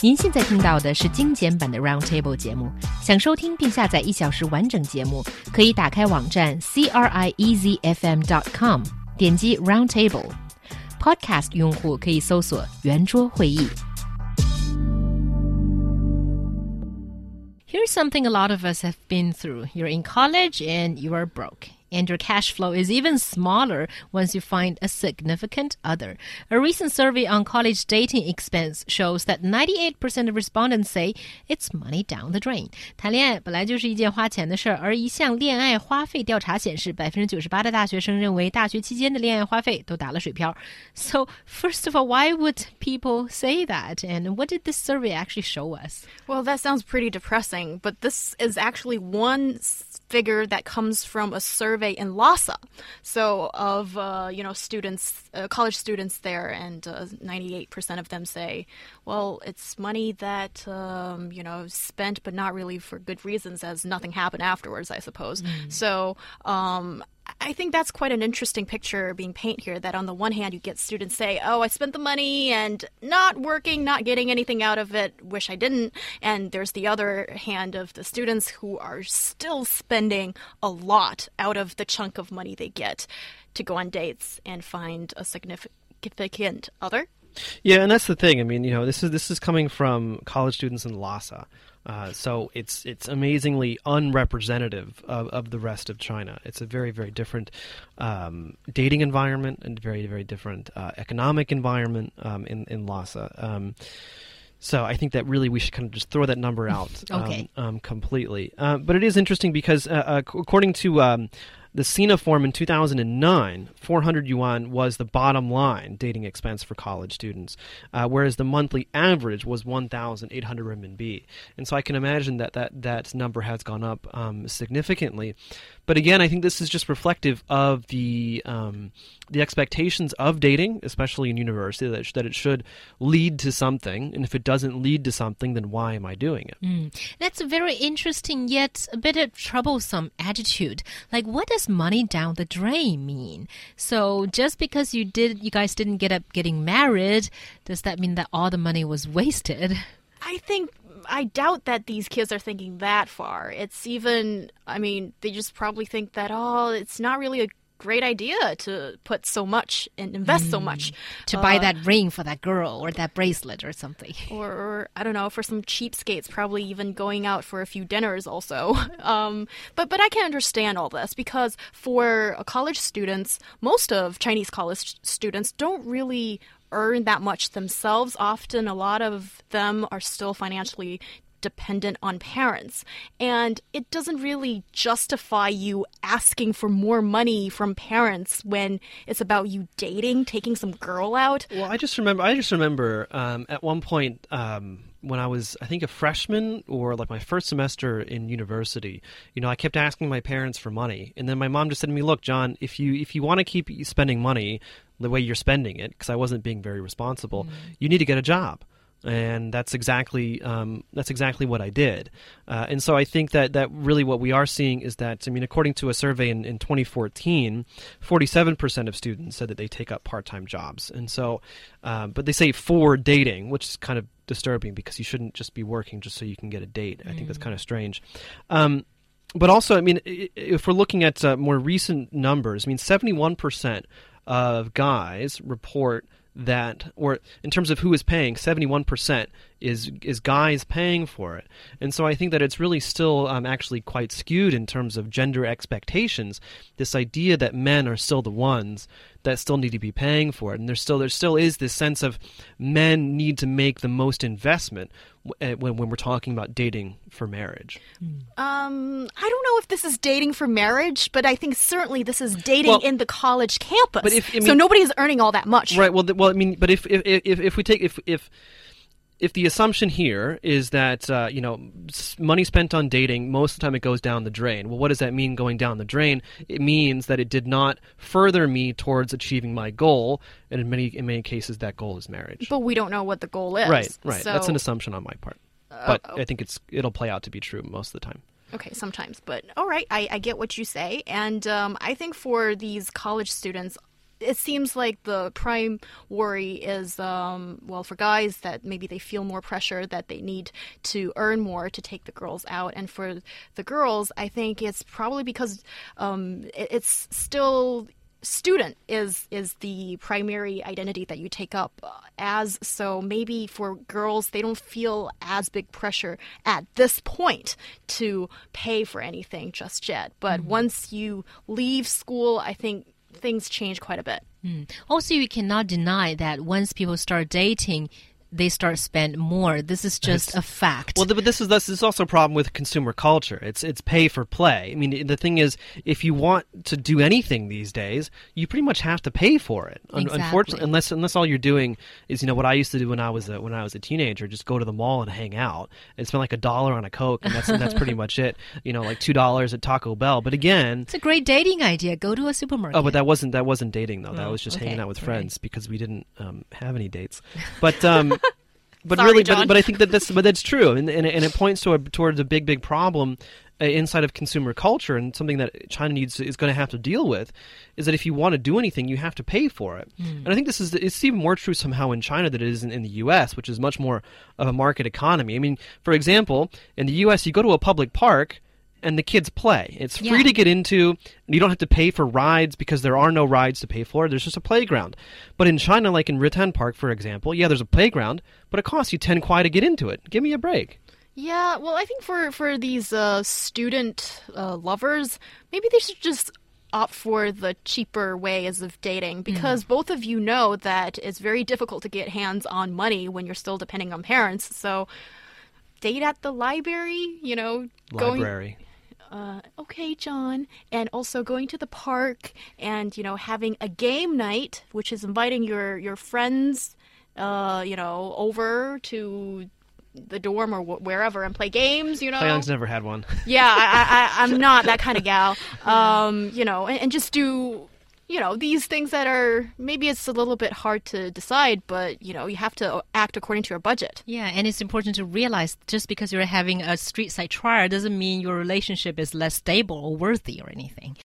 您现在听到的是精简版的 Roundtable 节目。想收听并下载一小时完整节目，可以打开网站 c r i e z f m dot com，点击 Roundtable。Podcast 用户可以搜索圆桌会议。Here's something a lot of us have been through. You're in college and you are broke and your cash flow is even smaller once you find a significant other. A recent survey on college dating expense shows that 98% of respondents say it's money down the drain. 谈恋爱本来就是一件花钱的事儿，而一项恋爱花费调查显示，百分之九十八的大学生认为大学期间的恋爱花费都打了水漂。So first of all, why would people say that? And what did this survey actually show us? Well, that sounds pretty depressing, but this is actually one figure that comes from a survey in Lhasa. So of uh, you know students, uh, college students there, and uh, 98% of them say, well, it's money that um, you know spent, but not really for good reasons, as nothing happened afterwards, I suppose. Mm. So um, I think that's quite an interesting picture being painted here. That on the one hand, you get students say, "Oh, I spent the money and not working, not getting anything out of it. Wish I didn't." And there's the other hand of the students who are still spending a lot out of the chunk of money they get to go on dates and find a significant other. Yeah, and that's the thing. I mean, you know, this is this is coming from college students in Lhasa. Uh, so it's it's amazingly unrepresentative of, of the rest of China. It's a very very different um, dating environment and very very different uh, economic environment um, in in Lhasa. Um, so I think that really we should kind of just throw that number out okay. Um, um, completely. Uh, but it is interesting because uh, uh, according to um, the Sina form in 2009, 400 yuan was the bottom line dating expense for college students, uh, whereas the monthly average was 1,800 renminbi. And so I can imagine that that, that number has gone up um, significantly. But again, I think this is just reflective of the um, the expectations of dating, especially in university, that, that it should lead to something. And if it doesn't lead to something, then why am I doing it? Mm. That's a very interesting yet a bit of troublesome attitude. Like, what does money down the drain mean? So just because you did, you guys didn't get up getting married, does that mean that all the money was wasted? I think I doubt that these kids are thinking that far. It's even, I mean, they just probably think that, oh, it's not really a great idea to put so much and invest mm, so much to uh, buy that ring for that girl or that bracelet or something. Or, or, i don't know for some cheapskates probably even going out for a few dinners also. Um, but but i can understand all this because for college students most of chinese college students don't really earn that much themselves. Often, a lot of them are still financially dependent on parents. And it doesn't really justify you asking for more money from parents when it's about you dating, taking some girl out. Well, I just remember, I just remember um, at one point. Um, when I was, I think, a freshman or like my first semester in university, you know, I kept asking my parents for money, and then my mom just said to me, "Look, John, if you if you want to keep spending money, the way you're spending it because I wasn't being very responsible. Mm. You need to get a job. And that's exactly um, that's exactly what I did, uh, and so I think that that really what we are seeing is that I mean, according to a survey in, in 2014, 47 percent of students said that they take up part time jobs, and so, uh, but they say for dating, which is kind of disturbing because you shouldn't just be working just so you can get a date. I think that's mm. kind of strange. Um, but also, I mean, if we're looking at uh, more recent numbers, I mean, 71% of guys report that, or in terms of who is paying, 71% is is guys paying for it. And so I think that it's really still um, actually quite skewed in terms of gender expectations. This idea that men are still the ones that still need to be paying for it, and there's still there still is this sense of men need to make the most investment eh, when when we're talking about dating for marriage. Um, I don't know if this is dating for marriage, but I think certainly this is dating well, in the college campus. But if, I mean, so nobody is earning all that much, right? Well, well, I mean, but if if if, if we take if if if the assumption here is that uh, you know money spent on dating most of the time it goes down the drain. Well what does that mean going down the drain? It means that it did not further me towards achieving my goal and in many in many cases that goal is marriage. But we don't know what the goal is right right. So... that's an assumption on my part. Uh, but i think it's it'll play out to be true most of the time. Okay, sometimes, but all right, I, I get what you say, and um, I think for these college students, it seems like the prime worry is, um, well, for guys that maybe they feel more pressure that they need to earn more to take the girls out, and for the girls, I think it's probably because um, it's still student is is the primary identity that you take up uh, as. So maybe for girls they don't feel as big pressure at this point to pay for anything just yet. But Mm-hmm. once you leave school i think things change quite a bit. Hmm. Also, you cannot deny that once people start dating, they start spend more. This is just a fact. Well, but this is this is also a problem with consumer culture. It's it's pay for play. I mean, the thing is, if you want to do anything these days, you pretty much have to pay for it. Exactly. Unfortunately, unless unless all you're doing is you know what I used to do when I was a, when I was a teenager, just go to the mall and hang out and spend like a dollar on a coke, and that's and that's pretty much it. You know, like two dollars at Taco Bell. But again. it's a great dating idea. Go to a supermarket. Oh, but that wasn't that wasn't dating though. that Oh, was just okay. hanging out with Right. friends because we didn't um, have any dates. But um, but Sorry, really, but, but I think that that's but that's true, and and, and it points to a, towards a big big problem uh, inside of consumer culture, and something that China needs is going to have to deal with is that if you want to do anything, you have to pay for it. And I think this is it's even more true somehow in China than it is in, in the U.S., which is much more of a market economy. I mean, for example, in the U.S., you go to a public park. And the kids play. It's free Yeah. to get into. You don't have to pay for rides because there are no rides to pay for. There's just a playground. But in China, like in Ritan Park, for example, yeah, there's a playground, but it costs you 10 kuai to get into it. Give me a break. Yeah, well, I think for for these uh, student uh, lovers, maybe they should just opt for the cheaper ways of dating because both of you know that it's very difficult to get hands on money when you're still depending on parents. So, date at the library, you know, going Library. Uh, okay, John, and also going to the park and you know having a game night, which is inviting your your friends, uh, you know, over to the dorm or wh- wherever and play games. You know, Young's never had one. yeah, I, I'm not that kind of gal. Um, you know, and, and just do, you know, these things that are maybe it's a little bit hard to decide, but you know, you have to act according to your budget. Yeah, and it's important to realize just because you're having a street side trial doesn't mean your relationship is less stable or worthy or anything.